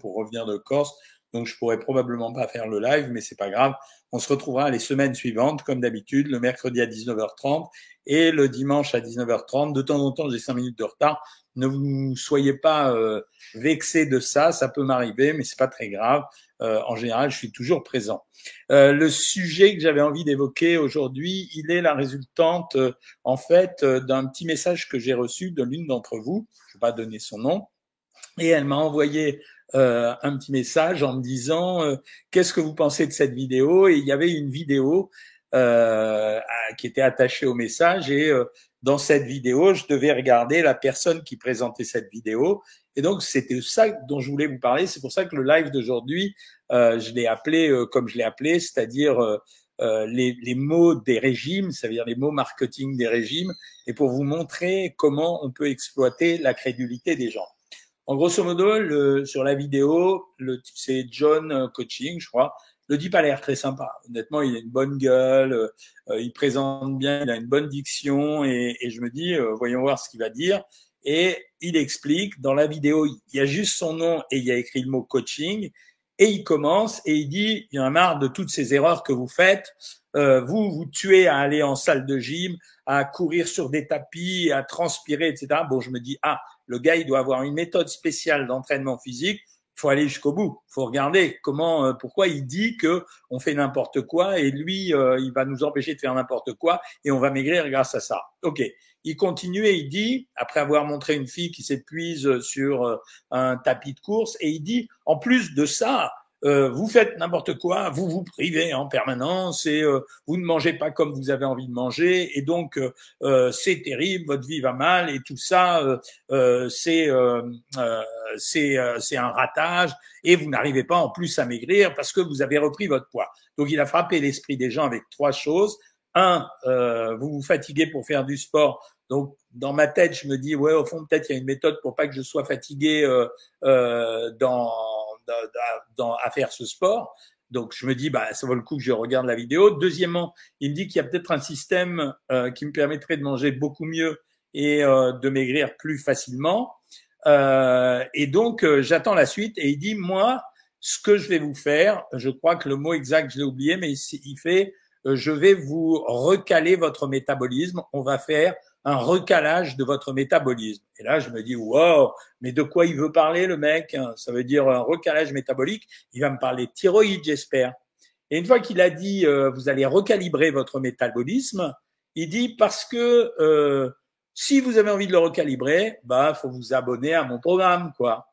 pour revenir de Corse. Donc, je pourrais probablement pas faire le live, mais c'est pas grave. On se retrouvera les semaines suivantes, comme d'habitude, le mercredi à 19h30 et le dimanche à 19h30. De temps en temps, j'ai cinq minutes de retard. Ne vous soyez pas euh, vexés de ça. Ça peut m'arriver, mais c'est pas très grave. Euh, en général, je suis toujours présent. Euh, le sujet que j'avais envie d'évoquer aujourd'hui, il est la résultante, euh, en fait, euh, d'un petit message que j'ai reçu de l'une d'entre vous. Je vais pas donner son nom. Et elle m'a envoyé euh, un petit message en me disant euh, qu'est-ce que vous pensez de cette vidéo? Et il y avait une vidéo euh, qui était attachée au message et euh, dans cette vidéo je devais regarder la personne qui présentait cette vidéo. Et donc c'était ça dont je voulais vous parler. C'est pour ça que le live d'aujourd'hui euh, je l'ai appelé comme je l'ai appelé c'est-à-dire les, les, mots des régimes, ça veut dire les mots marketing des régimes, et pour vous montrer comment on peut exploiter la crédulité des gens. En grosso modo, le, sur la vidéo, c'est John euh, Coaching, je crois. Le type a l'air très sympa. Honnêtement, il a une bonne gueule, euh, il présente bien, il a une bonne diction, et, et je me dis, euh, voyons voir ce qu'il va dire. Et il explique, dans la vidéo, il y a juste son nom et il y a écrit le mot coaching, et il commence et il dit, il y en a marre de toutes ces erreurs que vous faites. Euh, vous vous tuez à aller en salle de gym, à courir sur des tapis, à transpirer, etc. Bon, je me dis, ah, le gars, il doit avoir une méthode spéciale d'entraînement physique. Il faut aller jusqu'au bout. Il faut regarder comment, euh, pourquoi il dit que on fait n'importe quoi et lui, euh, il va nous empêcher de faire n'importe quoi et on va maigrir grâce à ça. Ok. Il continue et il dit, après avoir montré une fille qui s'épuise sur euh, un tapis de course, et il dit, en plus de ça, euh, vous faites n'importe quoi, vous vous privez en permanence et euh, vous ne mangez pas comme vous avez envie de manger et donc euh, c'est terrible, votre vie va mal et tout ça c'est c'est c'est un ratage et vous n'arrivez pas en plus à maigrir parce que vous avez repris votre poids. Donc il a frappé l'esprit des gens avec trois choses. Un, vous vous fatiguez pour faire du sport, donc, dans ma tête, je me dis, ouais, au fond, peut-être il y a une méthode pour pas que je sois fatigué euh, euh, dans, à faire ce sport. Donc, je me dis, bah, ça vaut le coup que je regarde la vidéo. Deuxièmement, il me dit qu'il y a peut-être un système euh, qui me permettrait de manger beaucoup mieux et euh, de maigrir plus facilement. Euh, et donc, j'attends la suite. Et il dit, moi, ce que je vais vous faire, je crois que le mot exact, je l'ai oublié, mais il fait, je vais vous recaler votre métabolisme. On va faire un recalage de votre métabolisme. Et là, je me dis, wow, mais de quoi il veut parler, le mec Ça veut dire un recalage métabolique. Il va me parler de thyroïde, j'espère. Et une fois qu'il a dit, euh, vous allez recalibrer votre métabolisme, il dit, parce que euh, si vous avez envie de le recalibrer, bah, faut vous abonner à mon programme, quoi.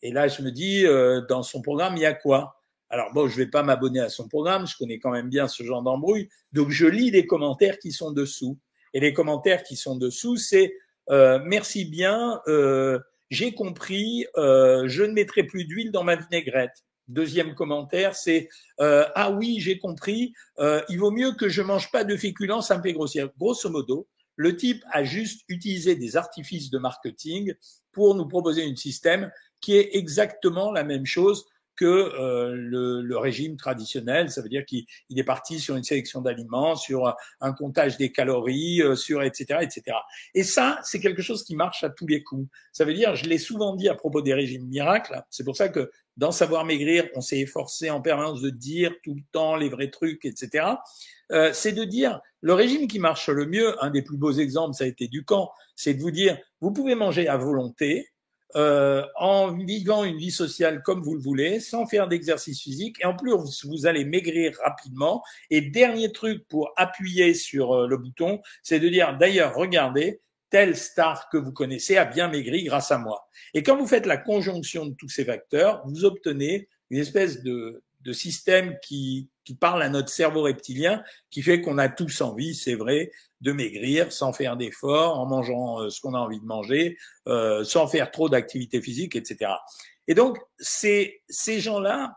Et là, je me dis, euh, dans son programme, il y a quoi? Alors bon, je vais pas m'abonner à son programme, je connais quand même bien ce genre d'embrouille, donc je lis les commentaires qui sont dessous. Et les commentaires qui sont dessous, c'est euh, merci bien, euh, j'ai compris, euh, je ne mettrai plus d'huile dans ma vinaigrette. Deuxième commentaire, c'est ah oui, j'ai compris, il vaut mieux que je mange pas de féculents, ça me fait grossir. Grosso modo, le type a juste utilisé des artifices de marketing pour nous proposer un système qui est exactement la même chose que euh, le, le, régime traditionnel. Ça veut dire qu'il est parti sur une sélection d'aliments, sur un comptage des calories, euh, sur etc. etc. Et ça, c'est quelque chose qui marche à tous les coups. Ça veut dire, je l'ai souvent dit à propos des régimes miracles, c'est pour ça que dans Savoir Maigrir, on s'est efforcé en permanence de dire tout le temps les vrais trucs, etc. Euh, c'est de dire, le régime qui marche le mieux, un des plus beaux exemples, ça a été du camp, c'est de vous dire, vous pouvez manger à volonté, euh, en vivant une vie sociale comme vous le voulez, sans faire d'exercice physique, et en plus vous allez maigrir rapidement. Et dernier truc pour appuyer sur euh, le bouton, c'est de dire d'ailleurs regardez, telle star que vous connaissez a bien maigri grâce à moi. Et quand vous faites la conjonction de tous ces facteurs, vous obtenez une espèce de, de système qui, qui parle à notre cerveau reptilien, qui fait qu'on a tous envie, c'est vrai, de maigrir sans faire d'efforts, en mangeant euh, ce qu'on a envie de manger, euh, sans faire trop d'activité physique, etc. Et donc, ces, ces gens-là,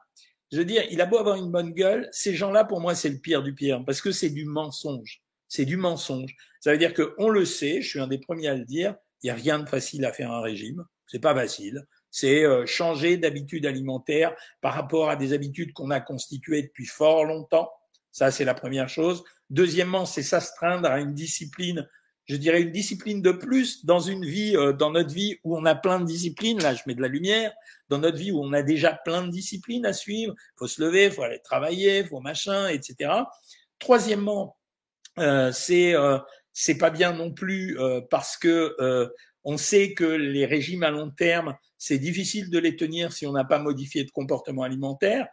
je veux dire, il a beau avoir une bonne gueule, ces gens-là, pour moi, c'est le pire du pire, parce que c'est du mensonge. C'est du mensonge. Ça veut dire qu'on le sait, je suis un des premiers à le dire, il n'y a rien de facile à faire un régime. C'est pas facile c'est euh, changer d'habitude alimentaire par rapport à des habitudes qu'on a constituées depuis fort longtemps. Ça, c'est la première chose. Deuxièmement, c'est s'astreindre à une discipline je dirais, une discipline de plus dans une vie, euh, dans notre vie où on a plein de disciplines. Là, je mets de la lumière. Dans notre vie où on a déjà plein de disciplines à suivre, faut se lever, faut aller travailler, faut machin, etc. Troisièmement, euh, c'est euh, c'est pas bien non plus euh, parce que on sait que les régimes à long terme, c'est difficile de les tenir si on n'a pas modifié de comportement alimentaire.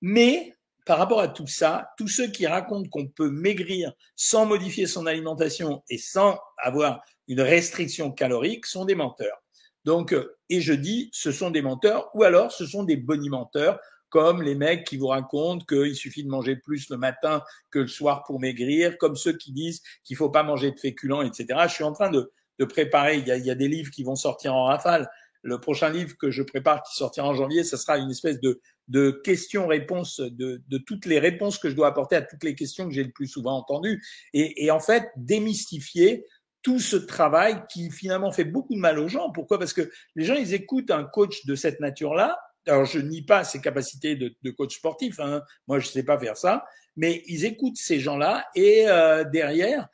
Mais par rapport à tout ça, tous ceux qui racontent qu'on peut maigrir sans modifier son alimentation et sans avoir une restriction calorique sont des menteurs. Donc, euh, et je dis, ce sont des menteurs, ou alors ce sont des bonimenteurs, comme les mecs qui vous racontent qu'il suffit de manger plus le matin que le soir pour maigrir, comme ceux qui disent qu'il faut pas manger de féculents, etc. Je suis en train de, préparer, il y a des livres qui vont sortir en rafale. Le prochain livre que je prépare, qui sortira en janvier, ce sera une espèce de, de questions-réponses, de, de, toutes les réponses que je dois apporter à toutes les questions que j'ai le plus souvent entendues, et, et en fait démystifier tout ce travail qui finalement fait beaucoup de mal aux gens. Pourquoi? Parce que les gens, ils écoutent un coach de cette nature-là. Alors, je nie pas ses capacités de, de coach sportif. Hein. Moi, je sais pas faire ça. Mais ils écoutent ces gens-là et euh, derrière,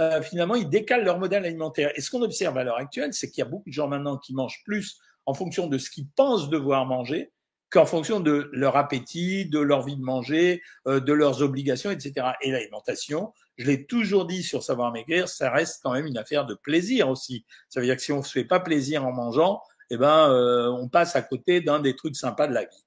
euh, finalement, ils décalent leur modèle alimentaire. Et ce qu'on observe à l'heure actuelle, c'est qu'il y a beaucoup de gens maintenant qui mangent plus en fonction de ce qu'ils pensent devoir manger qu'en fonction de leur appétit, de leur vie de manger, euh, de leurs obligations, etc. Et l'alimentation, je l'ai toujours dit sur Savoir Maigrir, ça reste quand même une affaire de plaisir aussi. Ça veut dire que si on se fait pas plaisir en mangeant, eh ben, euh, on passe à côté d'un des trucs sympas de la vie.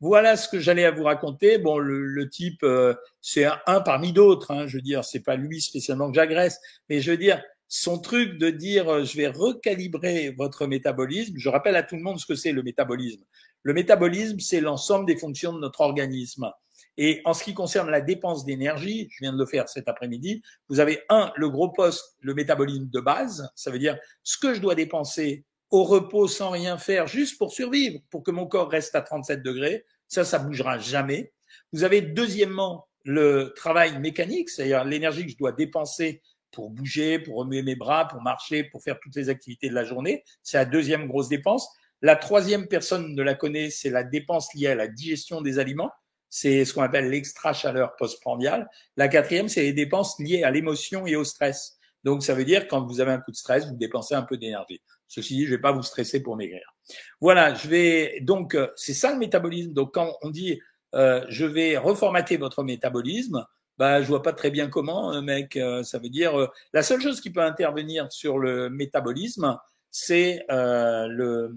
Voilà ce que j'allais à vous raconter. Bon, le, type, euh, c'est un, parmi d'autres. Hein, je veux dire, c'est pas lui spécialement que j'agresse, mais je veux dire, son truc de dire, je vais recalibrer votre métabolisme. Je rappelle à tout le monde ce que c'est le métabolisme. Le métabolisme, c'est l'ensemble des fonctions de notre organisme. Et en ce qui concerne la dépense d'énergie, je viens de le faire cet après-midi, vous avez un, le gros poste, le métabolisme de base, ça veut dire ce que je dois dépenser au repos sans rien faire, juste pour survivre, pour que mon corps reste à 37 degrés. Ça, ça bougera jamais. Vous avez deuxièmement le travail mécanique, c'est-à-dire l'énergie que je dois dépenser pour bouger, pour remuer mes bras, pour marcher, pour faire toutes les activités de la journée. C'est la deuxième grosse dépense. La troisième personne ne la connaît, c'est la dépense liée à la digestion des aliments. C'est ce qu'on appelle l'extra-chaleur postprandiale. La quatrième, c'est les dépenses liées à l'émotion et au stress. Donc, ça veut dire quand vous avez un coup de stress, vous dépensez un peu d'énergie. Ceci dit, je vais pas vous stresser pour maigrir. Voilà, je vais donc euh, c'est ça le métabolisme. Donc, quand on dit euh, je vais reformater votre métabolisme, bah je vois pas très bien comment, euh, mec. Ça veut dire la seule chose qui peut intervenir sur le métabolisme, c'est le,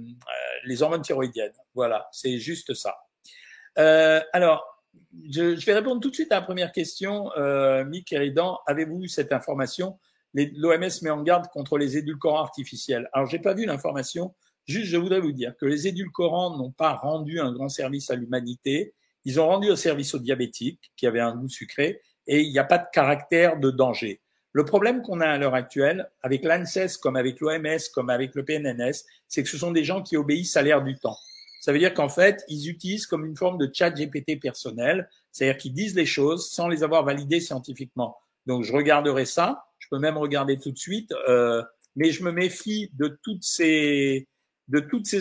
les hormones thyroïdiennes. Voilà, c'est juste ça. Alors, je, vais répondre tout de suite à la première question. Mick Eridan, avez-vous cette information L'OMS met en garde contre les édulcorants artificiels. Alors, j'ai pas vu l'information. Juste, je voudrais vous dire que les édulcorants n'ont pas rendu un grand service à l'humanité. Ils ont rendu un service aux diabétiques qui avaient un goût sucré et il n'y a pas de caractère de danger. Le problème qu'on a à l'heure actuelle, avec l'ANSES, comme avec l'OMS, comme avec le PNNS, c'est que ce sont des gens qui obéissent à l'air du temps. Ça veut dire qu'en fait, ils utilisent comme une forme de chat GPT personnel, c'est-à-dire qu'ils disent les choses sans les avoir validées scientifiquement. Donc, je regarderai ça. Peux même regarder tout de suite, euh, mais je me méfie de toutes ces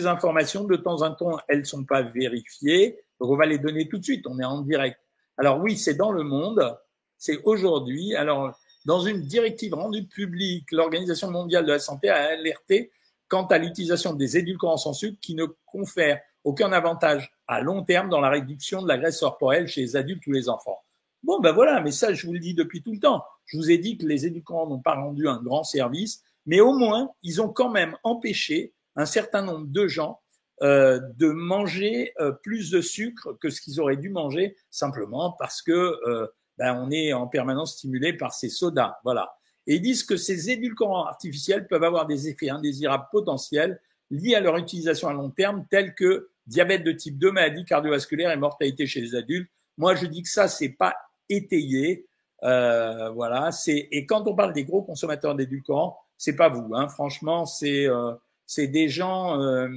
informations. De temps en temps, elles sont pas vérifiées. Donc, on va les donner tout de suite. On est en direct. Alors oui, c'est dans le monde. C'est aujourd'hui. Alors dans une directive rendue publique, l'Organisation mondiale de la santé a alerté quant à l'utilisation des édulcorants sans sucre qui ne confèrent aucun avantage à long terme dans la réduction de la graisse corporelle chez les adultes ou les enfants. Bon, ben voilà, mais ça, je vous le dis depuis tout le temps. Je vous ai dit que les édulcorants n'ont pas rendu un grand service, mais au moins, ils ont quand même empêché un certain nombre de gens euh, de manger euh, plus de sucre que ce qu'ils auraient dû manger simplement parce que euh, ben, on est en permanence stimulé par ces sodas. Voilà. Et ils disent que ces édulcorants artificiels peuvent avoir des effets indésirables potentiels liés à leur utilisation à long terme, tels que diabète de type 2, maladie cardiovasculaire et mortalité chez les adultes. Moi, je dis que ça, c'est pas étayé. Euh, voilà. Et quand on parle des gros consommateurs d'édulcorants, c'est pas vous. Hein. Franchement, c'est euh, c'est des gens, euh,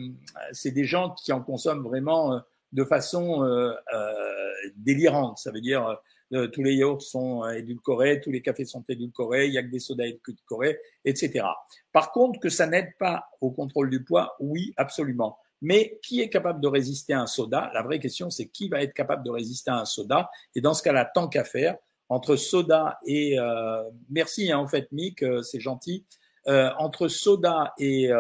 c'est des gens qui en consomment vraiment euh, de façon délirante. Ça veut dire tous les yaourts sont édulcorés, tous les cafés sont édulcorés, il y a que des sodas édulcorés, etc. Par contre, que ça n'aide pas au contrôle du poids, oui, absolument. Mais qui est capable de résister à un soda? La vraie question, c'est qui va être capable de résister à un soda? Et dans ce cas-là, tant qu'à faire, entre soda et merci hein, en fait Mick, c'est gentil. entre soda et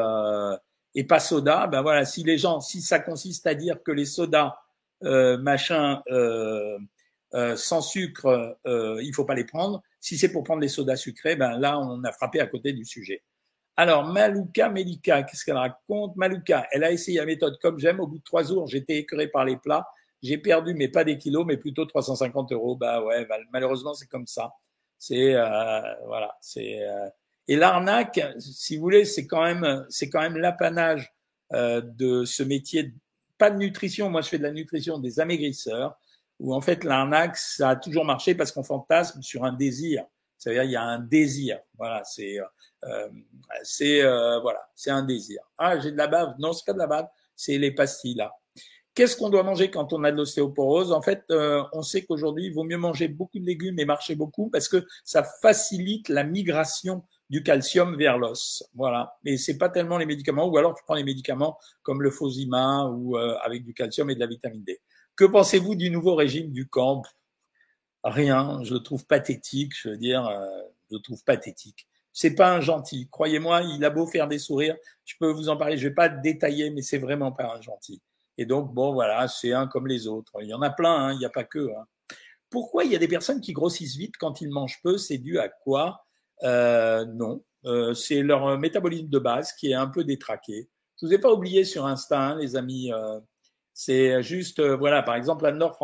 et pas soda, ben voilà, si les gens, si ça consiste à dire que les sodas machin sans sucre, il faut pas les prendre. Si c'est pour prendre les sodas sucrés, ben là on a frappé à côté du sujet. Alors, Malouka Melika, qu'est-ce qu'elle raconte? Malouka, elle a essayé la méthode comme j'aime. Au bout de trois jours, j'étais écœuré par les plats. J'ai perdu, mais pas des kilos, mais plutôt 350 euros. Bah ouais, malheureusement, c'est comme ça. C'est euh, voilà, c'est euh... et l'arnaque, si vous voulez, c'est quand même c'est quand même l'apanage euh, de ce métier. Pas de nutrition. Moi, je fais de la nutrition des amaigrisseurs. Où en fait, l'arnaque, ça a toujours marché parce qu'on fantasme sur un désir. C'est-à-dire, il y a un désir. Voilà, c'est euh, euh, c'est euh, voilà, c'est un désir. Ah, j'ai de la bave. Non, c'est pas de la bave, c'est les pastilles là. Qu'est-ce qu'on doit manger quand on a de l'ostéoporose? En fait, euh, on sait qu'aujourd'hui, il vaut mieux manger beaucoup de légumes et marcher beaucoup parce que ça facilite la migration du calcium vers l'os. Voilà. Mais c'est pas tellement les médicaments, ou alors tu prends les médicaments comme le Fosima ou avec du calcium et de la vitamine D. Que pensez-vous du nouveau régime du camp? Rien. Je le trouve pathétique. Je veux dire, je le trouve pathétique c'est pas un gentil. Croyez-moi, il a beau faire des sourires. Je peux vous en parler. Je vais pas détailler, mais c'est vraiment pas un gentil. Et donc, bon, voilà, c'est un comme les autres. Il y en a plein, hein, il n'y a pas que. Hein. Pourquoi il y a des personnes qui grossissent vite quand ils mangent peu? C'est dû à quoi? Euh, Non, euh, c'est leur métabolisme de base qui est un peu détraqué. Je vous ai pas oublié sur Insta, hein, les amis. Euh, c'est juste, euh, voilà, par exemple, Anne-Laure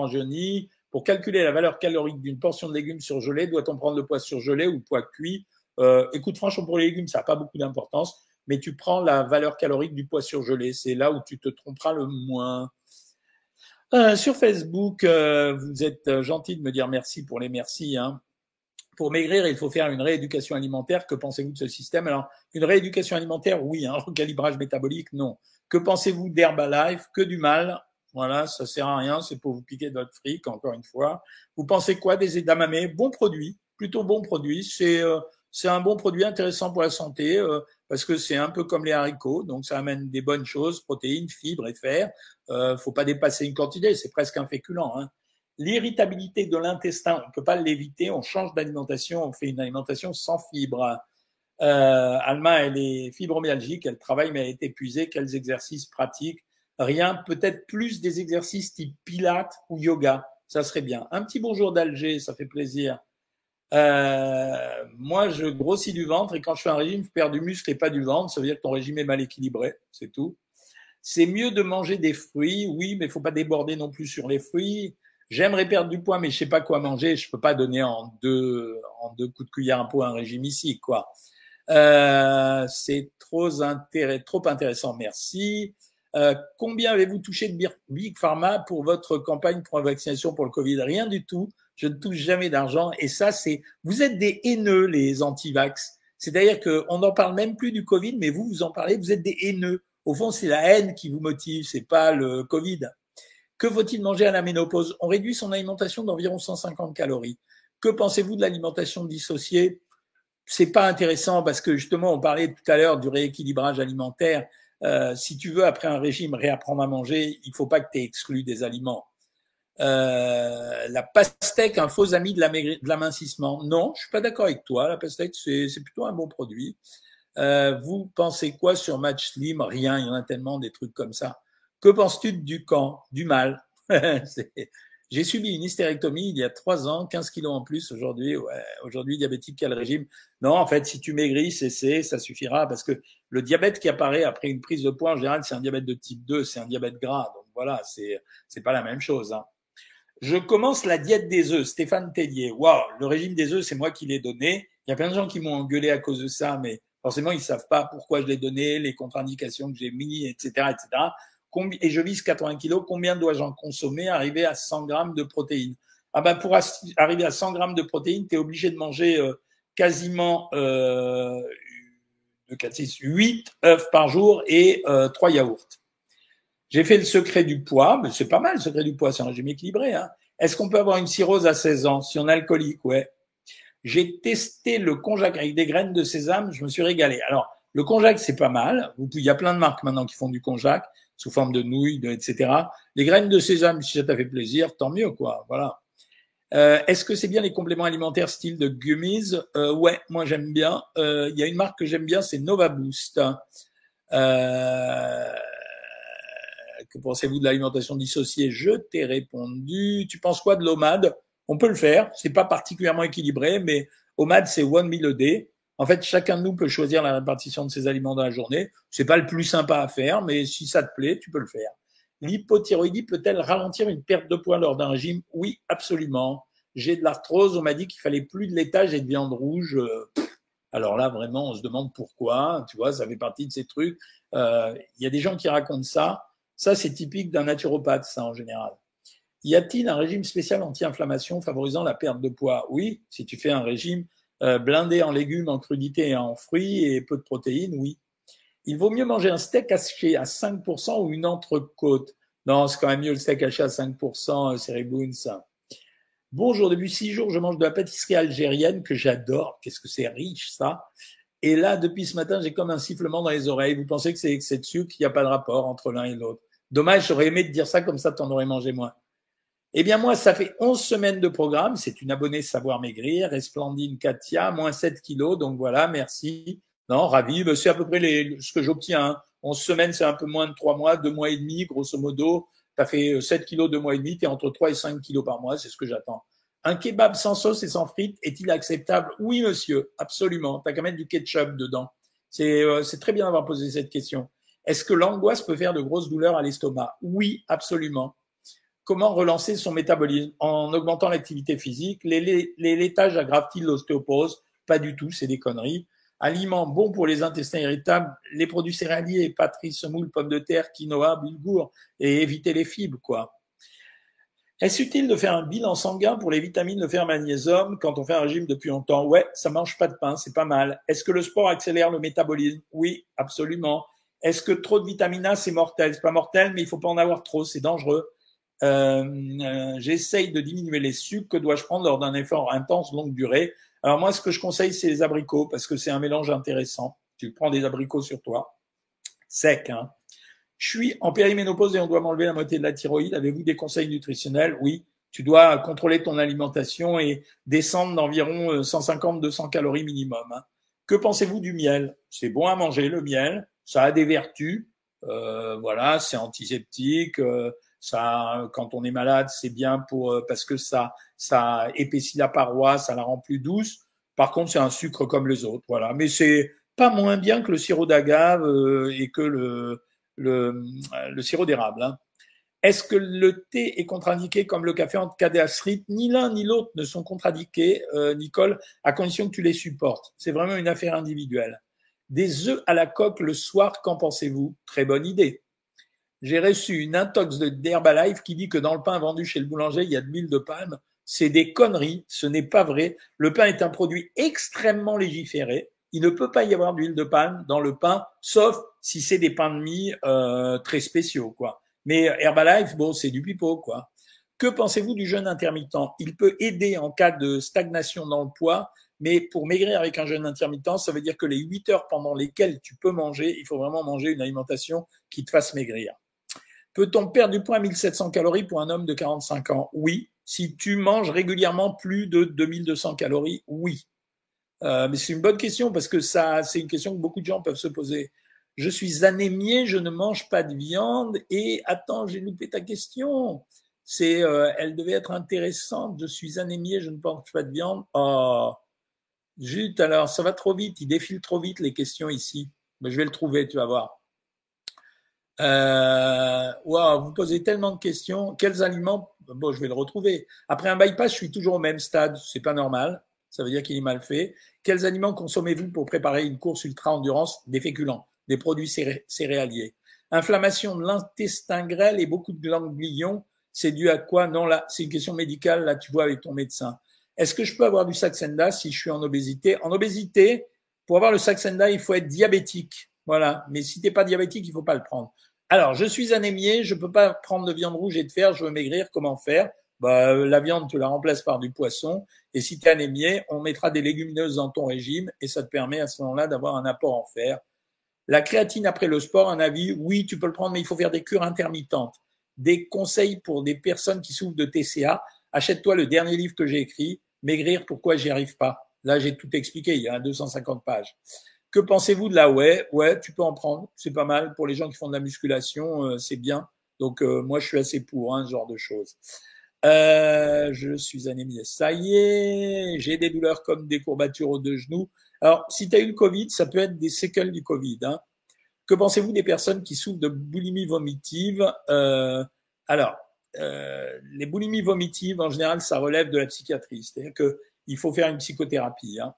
pour calculer la valeur calorique d'une portion de légumes surgelés, doit-on prendre le poids surgelé ou le poids cuit? Euh, écoute, franchement, pour les légumes, ça n'a pas beaucoup d'importance, mais tu prends la valeur calorique du poids surgelé. C'est là où tu te tromperas le moins. Euh, sur Facebook, euh, vous êtes gentil de me dire merci pour les merci. Hein. Pour maigrir, il faut faire une rééducation alimentaire. Que pensez-vous de ce système? Alors, une rééducation alimentaire, oui. Un recalibrage métabolique, non. Que pensez-vous d'Herbalife? Que du mal. Voilà, ça sert à rien. C'est pour vous piquer votre fric, encore une fois. Vous pensez quoi des edamame? Bon produit, plutôt bon produit. C'est c'est un bon produit intéressant pour la santé euh, parce que c'est un peu comme les haricots, donc ça amène des bonnes choses, protéines, fibres et fer. Euh, faut pas dépasser une quantité, c'est presque un féculent. Hein. L'irritabilité de l'intestin, on peut pas l'éviter, on change d'alimentation, on fait une alimentation sans fibres. Euh, Alma, elle est fibromyalgique, elle travaille mais elle est épuisée. Quels exercices pratiques Rien, peut-être plus des exercices type pilates ou yoga, ça serait bien. Un petit bonjour d'Alger, ça fait plaisir. Euh, moi, je grossis du ventre et quand je fais un régime, je perds du muscle et pas du ventre. Ça veut dire que ton régime est mal équilibré, c'est tout. C'est mieux de manger des fruits, oui, mais il faut pas déborder non plus sur les fruits. J'aimerais perdre du poids, mais je sais pas quoi manger. Je peux pas donner en deux, en deux coups de cuillère un pot un régime ici, quoi. Euh, c'est trop, trop intéressant, merci. Euh, combien avez-vous touché de Big Pharma pour votre campagne pour la vaccination pour le Covid? Rien du tout je ne touche jamais d'argent. Et ça, c'est, vous êtes des haineux, les anti-vax. C'est-à-dire qu'on n'en parle même plus du Covid, mais vous, vous en parlez, vous êtes des haineux. Au fond, c'est la haine qui vous motive, c'est pas le Covid. Que faut-il manger à la ménopause? On réduit son alimentation d'environ 150 calories. Que pensez-vous de l'alimentation dissociée? C'est pas intéressant parce que justement, on parlait tout à l'heure du rééquilibrage alimentaire. Euh, si tu veux, après un régime, réapprendre à manger, il faut pas que tu exclu des aliments. Euh, la pastèque, un faux ami de l'amincissement. Non, je suis pas d'accord avec toi. La pastèque, c'est plutôt un bon produit. Euh, vous pensez quoi sur Match Slim? Rien, il y en a tellement des trucs comme ça. Que penses-tu du camp? Du mal J'ai subi une hystérectomie il y a trois ans, 15 kilos en plus aujourd'hui. Ouais, aujourd'hui, diabétique, quel régime Non, en fait, si tu maigris, c'est ça suffira parce que le diabète qui apparaît après une prise de poids, en général, c'est un diabète de type 2, c'est un diabète gras. Donc voilà, c'est c'est pas la même chose. Hein. Je commence la diète des œufs, Stéphane Tellier. Waouh, le régime des œufs, c'est moi qui l'ai donné. Il y a plein de gens qui m'ont engueulé à cause de ça, mais forcément, ils savent pas pourquoi je l'ai donné, les contre-indications que j'ai mis, etc., etc. Et je vise 80 kilos. Combien dois-je en consommer Arriver à 100 grammes de protéines? Ah ben, pour arriver à 100 grammes de protéines, tu es obligé de manger euh, quasiment euh, 4, 6, 8 œufs par jour et euh, 3 yaourts. J'ai fait le secret du poids, mais c'est pas mal le secret du poids, c'est un régime équilibré. Hein. Est-ce qu'on peut avoir une cirrhose à 16 ans? Si on est alcoolique Ouais. J'ai testé le konjac avec des graines de sésame, je me suis régalé. Alors, le konjac, c'est pas mal. Il y a plein de marques maintenant qui font du konjac sous forme de nouilles, etc. Les graines de sésame, si ça t'a fait plaisir, tant mieux, quoi. Voilà. Euh, Est-ce que c'est bien les compléments alimentaires style de gummies? Euh, Ouais, moi j'aime bien. Euh, Il y a une marque que j'aime bien, c'est Nova Boost. Euh, que pensez-vous de l'alimentation dissociée? Je t'ai répondu. Tu penses quoi de l'OMAD On peut le faire. C'est pas particulièrement équilibré, mais OMAD c'est one meal a day. En fait, chacun de nous peut choisir la répartition de ses aliments dans la journée. C'est pas le plus sympa à faire, mais si ça te plaît, tu peux le faire. L'hypothyroïdie peut-elle ralentir une perte de poids lors d'un régime Oui, absolument. J'ai de l'arthrose, on m'a dit qu'il fallait plus de laitage et de viande rouge. Alors là, vraiment, on se demande pourquoi. Tu vois, ça fait partie de ces trucs. Euh, Il y a des gens qui racontent ça. Ça, c'est typique d'un naturopathe, ça, en général. Y a-t-il un régime spécial anti-inflammation favorisant la perte de poids? Oui, si tu fais un régime euh, blindé en légumes, en crudités et en fruits et peu de protéines, oui. Il vaut mieux manger un steak haché à 5% ou une entrecôte. Non, c'est quand même mieux le steak haché à 5%, c'est Riboun, ça. Bonjour, depuis six jours, je mange de la pâtisserie algérienne que j'adore. Qu'est-ce que c'est riche, ça. Et là, depuis ce matin, j'ai comme un sifflement dans les oreilles. Vous pensez que c'est excès de sucre, qu'il n'y a pas de rapport entre l'un et l'autre. Dommage, j'aurais aimé te dire ça, comme ça, tu en aurais mangé moins. Eh bien, moi, ça fait 11 semaines de programme. C'est une abonnée Savoir Maigrir, Resplendine Katia, moins 7 kilos. Donc voilà, merci. Non, ravi. C'est à peu près ce que j'obtiens. 11 hein. semaines, c'est un peu moins de 3 mois, 2 mois et demi, grosso modo. As fait 7 kilos, 2 mois et demi. Tu es entre 3 et 5 kilos par mois. C'est ce que j'attends. Un kebab sans sauce et sans frites est-il acceptable? Oui, monsieur, absolument. Tu qu'à mettre du ketchup dedans. Euh, c'est très bien d'avoir posé cette question. Est-ce que l'angoisse peut faire de grosses douleurs à l'estomac? Oui, absolument. Comment relancer son métabolisme En augmentant l'activité physique. Les, laitages aggravent-ils l'ostéoporose? Pas du tout, c'est des conneries. Aliments bons pour les intestins irritables, les produits céréaliers, patrie, semoule, pommes de terre, quinoa, bulgur, et éviter les fibres, quoi. Est-ce utile de faire un bilan sanguin pour les vitamines, le fer, magnésium quand on fait un régime depuis longtemps? Ouais, ça mange pas de pain, c'est pas mal. Est-ce que le sport accélère le métabolisme? Oui, absolument. Est-ce que trop de vitamine A c'est mortel? C'est pas mortel, mais il faut pas en avoir trop, c'est dangereux. Euh, euh, j'essaye de diminuer les sucres. Que dois-je prendre lors d'un effort intense longue durée? Alors moi, ce que je conseille, c'est les abricots parce que c'est un mélange intéressant. Tu prends des abricots sur toi, sec. Hein. Je suis en périménopause et on doit m'enlever la moitié de la thyroïde. Avez-vous des conseils nutritionnels? Oui. Tu dois contrôler ton alimentation et descendre d'environ 150-200 euh, calories minimum. Hein. Que pensez-vous du miel? C'est bon à manger le miel. Ça a des vertus. Euh, voilà, c'est antiseptique. Euh, ça, quand on est malade, c'est bien pour euh, parce que ça, ça épaissit la paroi, ça la rend plus douce. Par contre, c'est un sucre comme les autres, voilà. Mais c'est pas moins bien que le sirop d'agave euh, et que le le, le sirop d'érable. Hein. Est-ce que le thé est contre-indiqué comme le café en cas Ni l'un ni l'autre ne sont contre-indiqués, euh, Nicole, à condition que tu les supportes. C'est vraiment une affaire individuelle. Des œufs à la coque le soir, qu'en pensez-vous? Très bonne idée. J'ai reçu une intox d'Herbalife qui dit que dans le pain vendu chez le boulanger, il y a de l'huile de palme. C'est des conneries, ce n'est pas vrai. Le pain est un produit extrêmement légiféré. Il ne peut pas y avoir d'huile de palme dans le pain, sauf si c'est des pains de mie euh, très spéciaux, quoi. Mais Herbalife, bon, c'est du pipeau, quoi. Que pensez-vous du jeûne intermittent? Il peut aider en cas de stagnation dans le poids, mais pour maigrir avec un jeûne intermittent, ça veut dire que les 8 heures pendant lesquelles tu peux manger, il faut vraiment manger une alimentation qui te fasse maigrir. Peut-on perdre du poids à 1700 calories pour un homme de 45 ans? Oui. Si tu manges régulièrement plus de 2200 calories, oui. Euh, mais c'est une bonne question parce que ça, c'est une question que beaucoup de gens peuvent se poser. Je suis anémié, je ne mange pas de viande et attends, j'ai loupé ta question. C'est, euh, elle devait être intéressante. Je suis anémié, je ne mange pas de viande. Oh, zut alors, ça va trop vite, il défile trop vite les questions ici. Mais je vais le trouver, tu vas voir. Euh, wow, vous posez tellement de questions. Quels aliments Bon, je vais le retrouver. Après un bypass, je suis toujours au même stade. C'est pas normal. Ça veut dire qu'il est mal fait. Quels aliments consommez-vous pour préparer une course ultra endurance Des féculents, des produits céréaliers? Inflammation de l'intestin grêle et beaucoup de ganglions. C'est dû à quoi? Non, là, c'est une question médicale. Là, tu vois avec ton médecin. Est-ce que je peux avoir du Saxenda si je suis en obésité? En obésité, pour avoir le Saxenda, il faut être diabétique. Voilà. Mais si t'es pas diabétique, il faut pas le prendre. Alors, je suis anémié, je peux pas prendre de viande rouge et de fer, je veux maigrir, comment faire? Bah, La viande, tu la remplaces par du poisson. Et si tu es anémié, on mettra des légumineuses dans ton régime et ça te permet à ce moment-là d'avoir un apport en fer. La créatine après le sport, un avis, oui, tu peux le prendre, mais il faut faire des cures intermittentes. Des conseils pour des personnes qui souffrent de TCA. Achète-toi le dernier livre que j'ai écrit, Maigrir, pourquoi j'y arrive pas? Là, j'ai tout expliqué, il y a 250 pages. Que pensez-vous de la ouais Ouais, tu peux en prendre, c'est pas mal. Pour les gens qui font de la musculation, euh, c'est bien. Donc, euh, moi, je suis assez pour hein, ce genre de choses. Euh, je suis anémie, ça y est. J'ai des douleurs comme des courbatures aux deux genoux. Alors, si tu as eu le Covid, ça peut être des séquelles du Covid. Hein. Que pensez-vous des personnes qui souffrent de boulimie vomitive? Euh, Alors, les boulimies vomitives, en général, ça relève de la psychiatrie. C'est-à-dire qu'il faut faire une psychothérapie. Hein.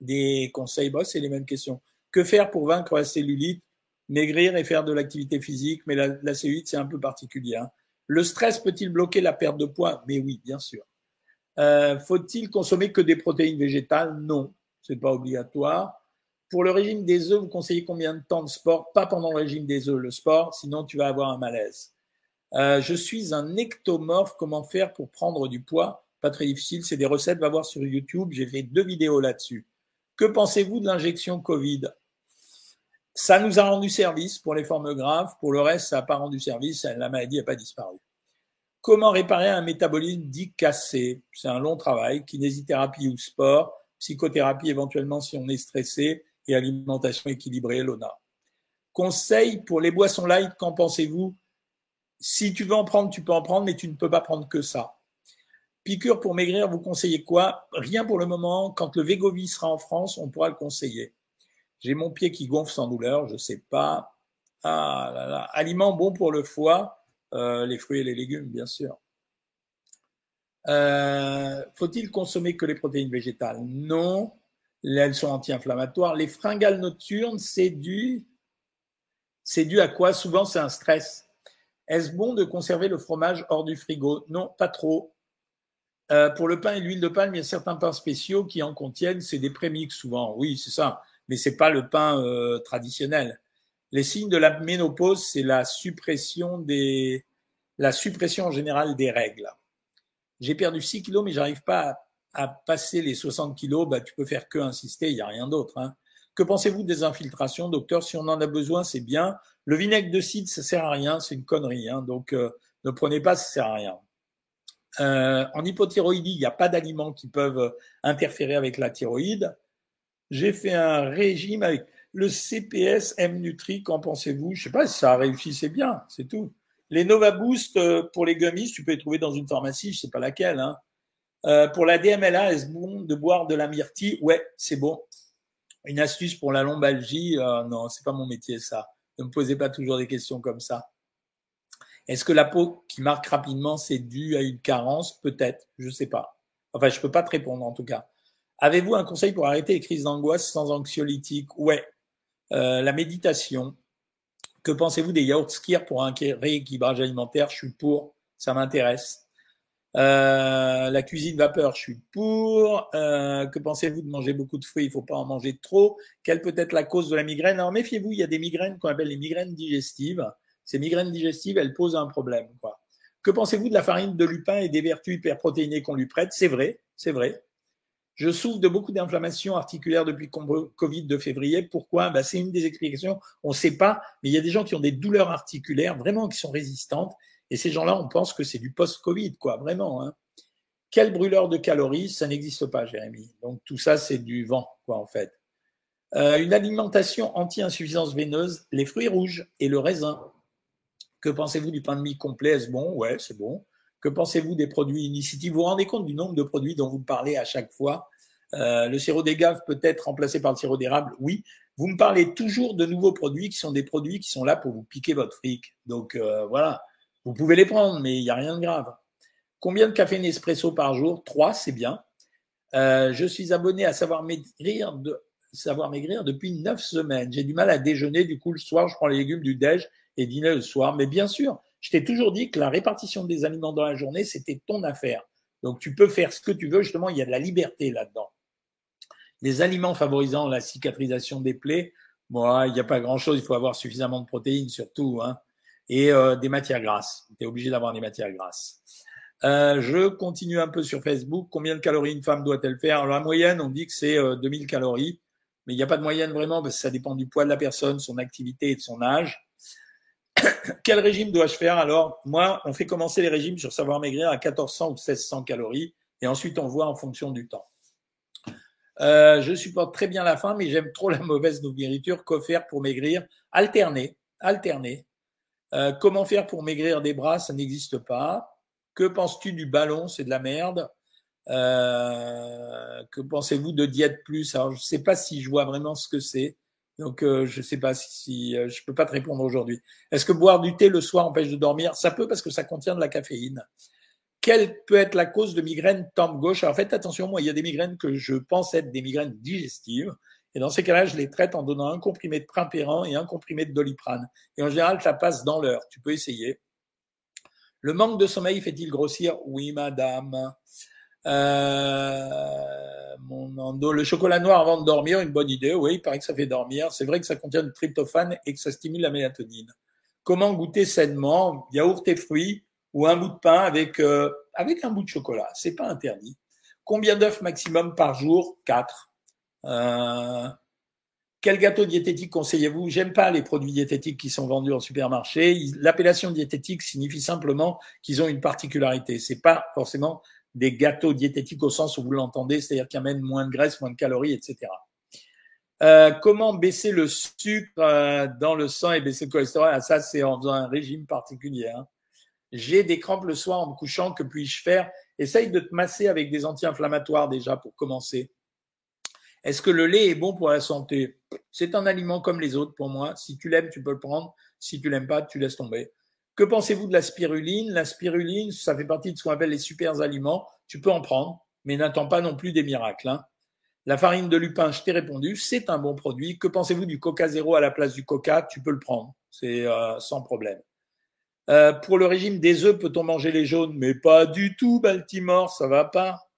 Des conseils, bah, c'est les mêmes questions. Que faire pour vaincre la cellulite Maigrir et faire de l'activité physique, mais la, la cellulite, c'est un peu particulier. Hein. Le stress peut-il bloquer la perte de poids? Mais oui, bien sûr. Euh, faut-il consommer que des protéines végétales? Non, c'est pas obligatoire. Pour le régime des œufs, vous conseillez combien de temps de sport? Pas pendant le régime des œufs, le sport, sinon tu vas avoir un malaise. Euh, je suis un ectomorphe. Comment faire pour prendre du poids? Pas très difficile. C'est des recettes. Va voir sur YouTube. J'ai fait deux vidéos là-dessus. Que pensez-vous de l'injection Covid? Ça nous a rendu service pour les formes graves. Pour le reste, ça n'a pas rendu service. La maladie n'a pas disparu. Comment réparer un métabolisme dit cassé? C'est un long travail. Kinésithérapie ou sport, psychothérapie éventuellement si on est stressé et alimentation équilibrée, l'ONA. Conseil pour les boissons light, qu'en pensez-vous? Si tu veux en prendre, tu peux en prendre, mais tu ne peux pas prendre que ça. Piqûre pour maigrir, vous conseillez quoi? Rien pour le moment. Quand le Vegovi sera en France, on pourra le conseiller. J'ai mon pied qui gonfle sans douleur, je sais pas. Ah là là. Aliments bons pour le foie, euh, les fruits et les légumes, bien sûr. Euh, faut-il consommer que les protéines végétales? Non. Elles sont anti-inflammatoires. Les fringales nocturnes, c'est dû, c'est dû à quoi? Souvent, c'est un stress. Est-ce bon de conserver le fromage hors du frigo? Non, pas trop. Euh, pour le pain et l'huile de palme, il y a certains pains spéciaux qui en contiennent. C'est des prémix souvent. Oui, c'est ça. Mais c'est pas le pain euh, traditionnel. Les signes de la ménopause, c'est la suppression des, la suppression en général des règles. J'ai perdu 6 kilos, mais j'arrive pas à, passer les 60 kilos. Bah, tu peux faire que insister. Il y a rien d'autre. Hein. Que pensez-vous des infiltrations, docteur? Si on en a besoin, c'est bien. Le vinaigre de cidre, ça sert à rien, c'est une connerie. Hein, donc, euh, ne prenez pas, ça sert à rien. Euh, en hypothyroïdie, il n'y a pas d'aliments qui peuvent interférer avec la thyroïde. J'ai fait un régime avec le CPS M Nutri. Qu'en pensez-vous? Je sais pas si ça a réussi, c'est bien, c'est tout. Les Nova Boost euh, pour les gummies, tu peux les trouver dans une pharmacie, je sais pas laquelle. Hein. pour la DMLA, est-ce bon de boire de la myrtille? Ouais, c'est bon. Une astuce pour la lombalgie, euh, non, c'est pas mon métier ça. Ne me posez pas toujours des questions comme ça. Est-ce que la peau qui marque rapidement, c'est dû à une carence? Peut-être, je sais pas. Enfin, je peux pas te répondre en tout cas. Avez-vous un conseil pour arrêter les crises d'angoisse sans anxiolytique? Ouais. Euh, la méditation. Que pensez-vous des yaourts skier pour un rééquilibrage alimentaire? Je suis pour, ça m'intéresse. Euh, la cuisine vapeur, je suis pour. Euh, que pensez-vous de manger beaucoup de fruits? Il faut pas en manger trop. Quelle peut être la cause de la migraine? Alors méfiez-vous, il y a des migraines qu'on appelle les migraines digestives. Ces migraines digestives, elles posent un problème. Quoi. Que pensez-vous de la farine de lupin et des vertus hyperprotéinées qu'on lui prête? C'est vrai, c'est vrai. Je souffre de beaucoup d'inflammations articulaires depuis Covid de février. Pourquoi? Ben, C'est une des explications. On ne sait pas, mais il y a des gens qui ont des douleurs articulaires vraiment qui sont résistantes et ces gens-là, on pense que c'est du post-Covid, quoi, vraiment. Hein. Quel brûleur de calories? Ça n'existe pas, Jérémy. Donc tout ça, c'est du vent, quoi, en fait. Euh, une alimentation anti-insuffisance veineuse, les fruits rouges et le raisin. Que pensez-vous du pain de mie complet? Est-ce bon? Ouais, c'est bon. Que pensez-vous des produits initiatives Vous vous rendez compte du nombre de produits dont vous parlez à chaque fois? Euh, Le sirop d'agave peut être remplacé par le sirop d'érable? Oui. Vous me parlez toujours de nouveaux produits qui sont des produits qui sont là pour vous piquer votre fric. Donc euh, voilà. Vous pouvez les prendre, mais il n'y a rien de grave. Combien de café Nespresso par jour? Trois, c'est bien. Euh, je suis abonné à Savoir Maigrir, Savoir Maigrir depuis neuf semaines. J'ai du mal à déjeuner, du coup, le soir, je prends les légumes du déj et dîner le soir. Mais bien sûr, je t'ai toujours dit que la répartition des aliments dans la journée, c'était ton affaire. Donc, tu peux faire ce que tu veux. Justement, il y a de la liberté là-dedans. Les aliments favorisant la cicatrisation des plaies, bon, il n'y a pas grand-chose. Il faut avoir suffisamment de protéines, surtout. Hein et euh, des matières grasses. Tu es obligé d'avoir des matières grasses. Euh, je continue un peu sur Facebook. Combien de calories une femme doit-elle faire? Alors, La moyenne, on dit que c'est 2000 euh, calories, mais il n'y a pas de moyenne vraiment parce que ça dépend du poids de la personne, son activité et de son âge. Quel régime dois-je faire Alors, moi, on fait commencer les régimes sur savoir maigrir à 1400 ou 1600 calories et ensuite on voit en fonction du temps. Euh, je supporte très bien la faim, mais j'aime trop la mauvaise nourriture. Quoi faire pour maigrir? Alterner, alterner. Euh, comment faire pour maigrir des bras? Ça n'existe pas. Que penses-tu du ballon? C'est de la merde. Euh, que pensez-vous de diète plus? Alors, je ne sais pas si je vois vraiment ce que c'est. Donc, euh, je ne sais pas si, euh, je peux pas te répondre aujourd'hui. Est-ce que boire du thé le soir empêche de dormir? Ça peut parce que ça contient de la caféine. Quelle peut être la cause de migraines tempe gauche Alors faites attention, moi, il y a des migraines que je pense être des migraines digestives. Et dans ces cas-là, je les traite en donnant un comprimé de primpéran et un comprimé de doliprane. Et en général, ça passe dans l'heure. Tu peux essayer. Le manque de sommeil fait-il grossir? Oui, madame. Euh, mon, le chocolat noir avant de dormir, une bonne idée. Oui, il paraît que ça fait dormir. C'est vrai que ça contient du tryptophane et que ça stimule la mélatonine. Comment goûter sainement Yaourt et fruits ou un bout de pain avec euh, avec un bout de chocolat? C'est pas interdit. Combien d'œufs maximum par jour? Quatre. Euh, quel gâteau diététique conseillez-vous? J'aime pas les produits diététiques qui sont vendus en supermarché. L'appellation diététique signifie simplement qu'ils ont une particularité. C'est pas forcément des gâteaux diététiques au sens où vous l'entendez, c'est-à-dire qu'ils amènent moins de graisse, moins de calories, etc. Euh, comment baisser le sucre euh, dans le sang et baisser le cholestérol? Ah, Ça, c'est en faisant un régime particulier. Hein. J'ai des crampes le soir en me couchant, que puis-je faire? Essaye de te masser avec des anti-inflammatoires déjà pour commencer. Est-ce que le lait est bon pour la santé? C'est un aliment comme les autres pour moi. Si tu l'aimes, tu peux le prendre. Si tu l'aimes pas, tu laisses tomber. Que pensez-vous de la spiruline? La spiruline, ça fait partie de ce qu'on appelle les super aliments. Tu peux en prendre, mais n'attends pas non plus des miracles. Hein. La farine de lupin, je t'ai répondu, c'est un bon produit. Que pensez-vous du Coca Zéro à la place du Coca? Tu peux le prendre, c'est euh, sans problème. Euh, pour le régime des œufs, peut-on manger les jaunes? Mais pas du tout, Baltimore, ça va pas.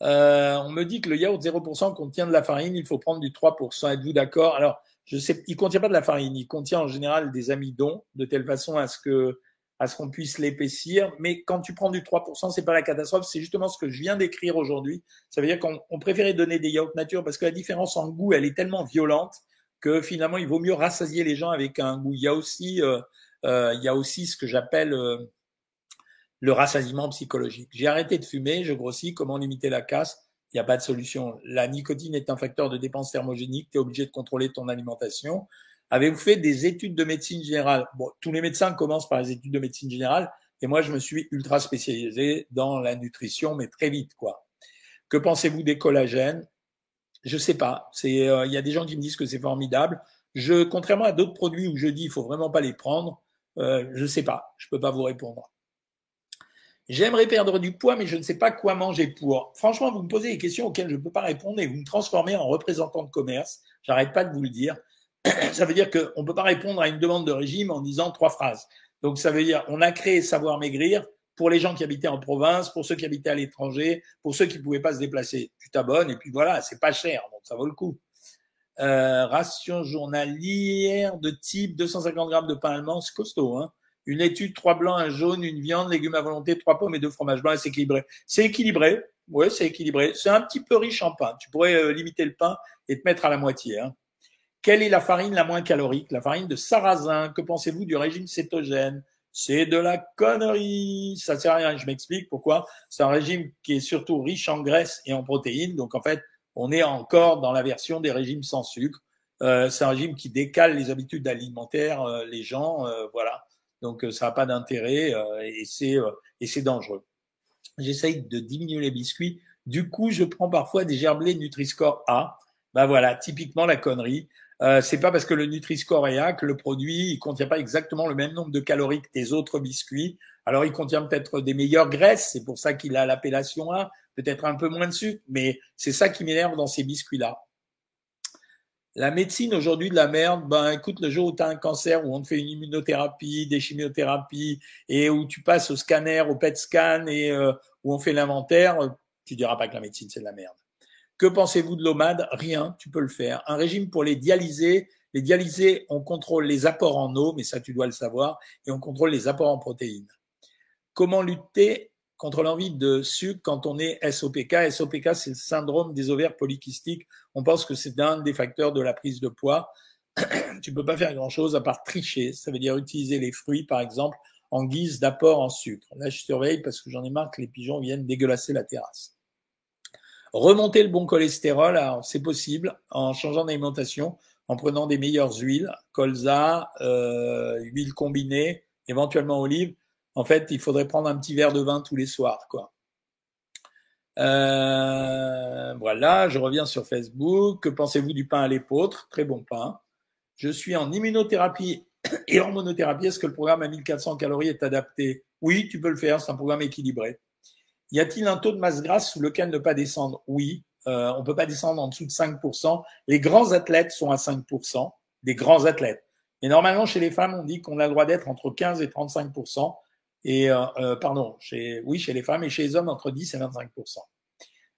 Euh, on me dit que le yaourt 0% contient de la farine, il faut prendre du 3%. Êtes-vous d'accord? Alors, je sais, il contient pas de la farine, il contient en général des amidons de telle façon à ce que à ce qu'on puisse l'épaissir. Mais quand tu prends du 3%, c'est pas la catastrophe. C'est justement ce que je viens d'écrire aujourd'hui. Ça veut dire qu'on préférait donner des yaourts nature parce que la différence en goût, elle est tellement violente que finalement, il vaut mieux rassasier les gens avec un goût. Il y a aussi, euh, euh, il y a aussi ce que j'appelle euh, le rassasiement psychologique. J'ai arrêté de fumer, je grossis. Comment limiter la casse il n'y a pas de solution. La nicotine est un facteur de dépense thermogénique, tu es obligé de contrôler ton alimentation. Avez-vous fait des études de médecine générale? Bon, tous les médecins commencent par les études de médecine générale, et moi je me suis ultra spécialisé dans la nutrition, mais très vite quoi. Que pensez-vous des collagènes? Je sais pas. Euh, il y a des gens qui me disent que c'est formidable. Je, contrairement à d'autres produits où je dis il faut vraiment pas les prendre, euh, je sais pas. Je peux pas vous répondre. J'aimerais perdre du poids, mais je ne sais pas quoi manger pour. Franchement, vous me posez des questions auxquelles je ne peux pas répondre et vous me transformez en représentant de commerce. J'arrête pas de vous le dire. Ça veut dire qu'on ne peut pas répondre à une demande de régime en disant trois phrases. Donc, ça veut dire, on a créé Savoir Maigrir pour les gens qui habitaient en province, pour ceux qui habitaient à l'étranger, pour ceux qui ne pouvaient pas se déplacer. Tu t'abonnes et puis voilà, c'est pas cher, donc ça vaut le coup. Euh, ration journalière de type 250 grammes de pain allemand, c'est costaud, hein une étude, trois blancs, un jaune, une viande, légumes à volonté, trois pommes et deux fromages blancs, c'est équilibré. C'est équilibré, ouais, c'est équilibré. C'est un petit peu riche en pain. Tu pourrais euh, limiter le pain et te mettre à la moitié. Hein. Quelle est la farine la moins calorique? La farine de sarrasin. Que pensez-vous du régime cétogène? C'est de la connerie. Ça sert à rien. Je m'explique pourquoi. C'est un régime qui est surtout riche en graisse et en protéines. Donc en fait, on est encore dans la version des régimes sans sucre. Euh, c'est un régime qui décale les habitudes alimentaires, euh, les gens, euh, voilà. Donc euh, ça n'a pas d'intérêt euh, et c'est euh, et dangereux. J'essaye de diminuer les biscuits. Du coup, je prends parfois des gerblés Nutri-Score A. Ben voilà, typiquement la connerie. Euh, c'est pas parce que le Nutri-Score est A que le produit il contient pas exactement le même nombre de calories que tes autres biscuits. Alors il contient peut-être des meilleures graisses, c'est pour ça qu'il a l'appellation A, peut-être un peu moins de sucre, mais c'est ça qui m'énerve dans ces biscuits-là. La médecine aujourd'hui de la merde, ben écoute, le jour où tu as un cancer, où on te fait une immunothérapie, des chimiothérapies, et où tu passes au scanner, au PET scan, et euh, où on fait l'inventaire, tu diras pas que la médecine c'est de la merde. Que pensez-vous de l'OMAD Rien, tu peux le faire. Un régime pour les dialysés. Les dialysés, on contrôle les apports en eau, mais ça tu dois le savoir, et on contrôle les apports en protéines. Comment lutter contre l'envie de sucre quand on est SOPK. SOPK, c'est le syndrome des ovaires polykystiques. On pense que c'est un des facteurs de la prise de poids. tu peux pas faire grand chose à part tricher. Ça veut dire utiliser les fruits, par exemple, en guise d'apport en sucre. Là, je surveille parce que j'en ai marre que les pigeons viennent dégueulasser la terrasse. Remonter le bon cholestérol, c'est possible en changeant d'alimentation, en prenant des meilleures huiles, colza, euh, huile combinée, éventuellement olive. En fait, il faudrait prendre un petit verre de vin tous les soirs, quoi. Euh, voilà, je reviens sur Facebook. Que pensez-vous du pain à l'épeautre? Très bon pain. Je suis en immunothérapie et hormonothérapie. Est-ce que le programme à 1400 calories est adapté? Oui, tu peux le faire. C'est un programme équilibré. Y a-t-il un taux de masse grasse sous lequel ne pas descendre? Oui. Euh, on peut pas descendre en dessous de 5%. Les grands athlètes sont à 5%. Des grands athlètes. Et normalement, chez les femmes, on dit qu'on a le droit d'être entre 15 et 35%. Et euh, euh, pardon, chez, oui, chez les femmes et chez les hommes entre 10 et 25%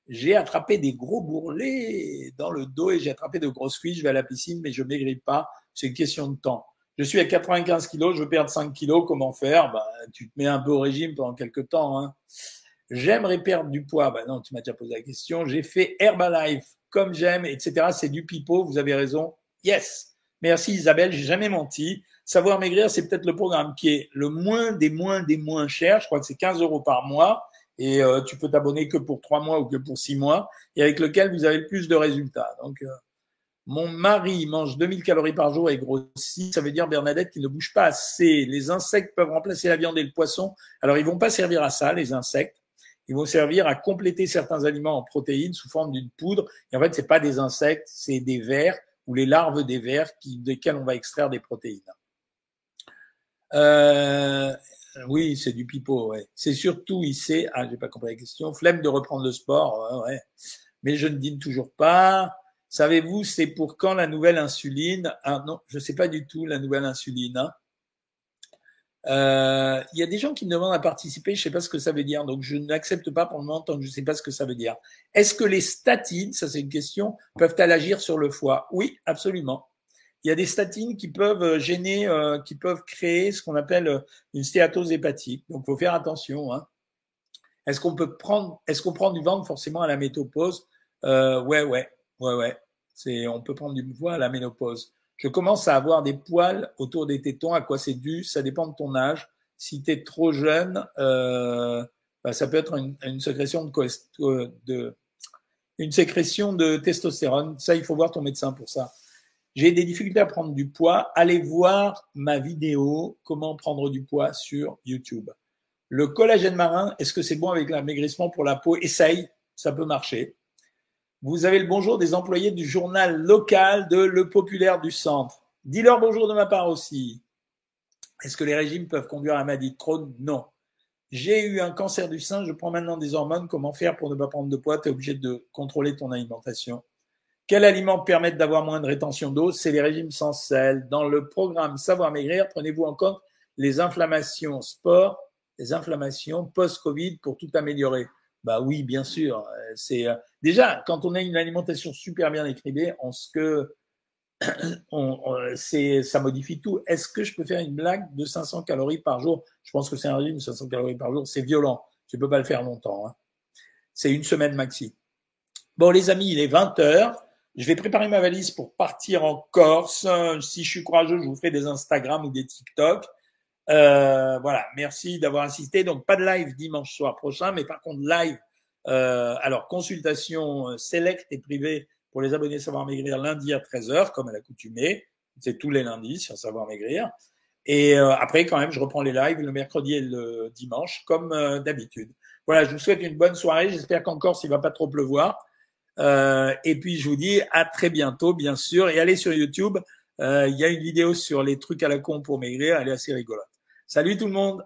J'ai attrapé des gros bourrelets dans le dos et j'ai attrapé de grosses cuisses. Je vais à la piscine, mais je maigris pas. C'est une question de temps. Je suis à 95 kilos, je veux perdre 5 kilos. Comment faire? Bah, Tu te mets un peu au régime pendant quelques temps. Hein. J'aimerais perdre du poids. Bah non, tu m'as déjà posé la question. J'ai fait Herbalife comme j'aime, etc. C'est du pipeau. Vous avez raison. Yes. Merci Isabelle. J'ai jamais menti. Savoir maigrir, c'est peut-être le programme qui est le moins des moins des moins chers. Je crois que c'est 15 euros par mois et euh, tu peux t'abonner que pour trois mois ou que pour six mois et avec lequel vous avez le plus de résultats. Donc, euh, mon mari mange 2000 calories par jour et grossit. Ça veut dire, Bernadette, qu'il ne bouge pas assez. Les insectes peuvent remplacer la viande et le poisson. Alors, ils vont pas servir à ça, les insectes. Ils vont servir à compléter certains aliments en protéines sous forme d'une poudre. Et en fait, c'est pas des insectes, c'est des vers ou les larves des vers qui, desquels on va extraire des protéines. Euh, oui, c'est du pipeau, ouais. C'est surtout ici, ah, j'ai pas compris la question, flemme de reprendre le sport, ouais, Mais je ne dîne toujours pas. Savez-vous, c'est pour quand la nouvelle insuline? Ah non, je sais pas du tout la nouvelle insuline. Hein. Euh, il y a des gens qui me demandent à participer, je sais pas ce que ça veut dire, donc je n'accepte pas pour le moment tant que je sais pas ce que ça veut dire. Est-ce que les statines, ça c'est une question, peuvent-elles agir sur le foie? Oui, absolument il y a des statines qui peuvent euh, gêner, euh, qui peuvent créer ce qu'on appelle euh, une stéatose hépatique. Donc, faut faire attention. Hein. Est-ce qu'on peut prendre, est-ce qu'on prend du ventre forcément à la ménopause? Euh, Ouais, ouais, ouais, ouais. C'est, on peut prendre du poids à la ménopause. Je commence à avoir des poils autour des tétons. À quoi c'est dû? Ça dépend de ton âge. Si tu es trop jeune, euh, bah, ça peut être une, une sécrétion de, de, une sécrétion de testostérone. Ça, il faut voir ton médecin pour ça j'ai des difficultés à prendre du poids, allez voir ma vidéo comment prendre du poids sur YouTube. Le collagène marin, est-ce que c'est bon avec l'amaigrissement pour la peau? Essaye, ça peut marcher. Vous avez le bonjour des employés du journal local de Le Populaire du Centre. Dis-leur bonjour de ma part aussi. Est-ce que les régimes peuvent conduire à la maladie de Crohn Non. J'ai eu un cancer du sein, je prends maintenant des hormones. Comment faire pour ne pas prendre de poids? Tu es obligé de contrôler ton alimentation. Quels aliments permettent d'avoir moins de rétention d'eau? C'est les régimes sans sel. Dans le programme Savoir Maigrir, prenez-vous en compte les inflammations sport, les inflammations post-Covid pour tout améliorer. Bah oui, bien sûr. C'est euh, déjà quand on a une alimentation super bien écrivée, on ce que on, ça modifie tout. Est-ce que je peux faire une blague de 500 calories par jour? Je pense que c'est un régime de 500 calories par jour, c'est violent. Tu peux pas le faire longtemps. Hein. C'est une semaine maxi. Bon les amis, il est 20 heures. Je vais préparer ma valise pour partir en Corse. Si je suis courageux, je vous ferai des Instagram ou des TikTok. Euh, voilà, merci d'avoir assisté. Donc pas de live dimanche soir prochain, mais par contre live. Euh, alors consultation euh, select et privée pour les abonnés Savoir Maigrir lundi à 13h, comme à l'accoutumée. C'est tous les lundis sur Savoir Maigrir. Et euh, après, quand même, je reprends les lives le mercredi et le dimanche, comme euh, d'habitude. Voilà, je vous souhaite une bonne soirée. J'espère qu'en Corse, il va pas trop pleuvoir. Euh, et puis je vous dis à très bientôt, bien sûr. Et allez sur YouTube, euh, il y a une vidéo sur les trucs à la con pour maigrir, elle est assez rigolote. Salut tout le monde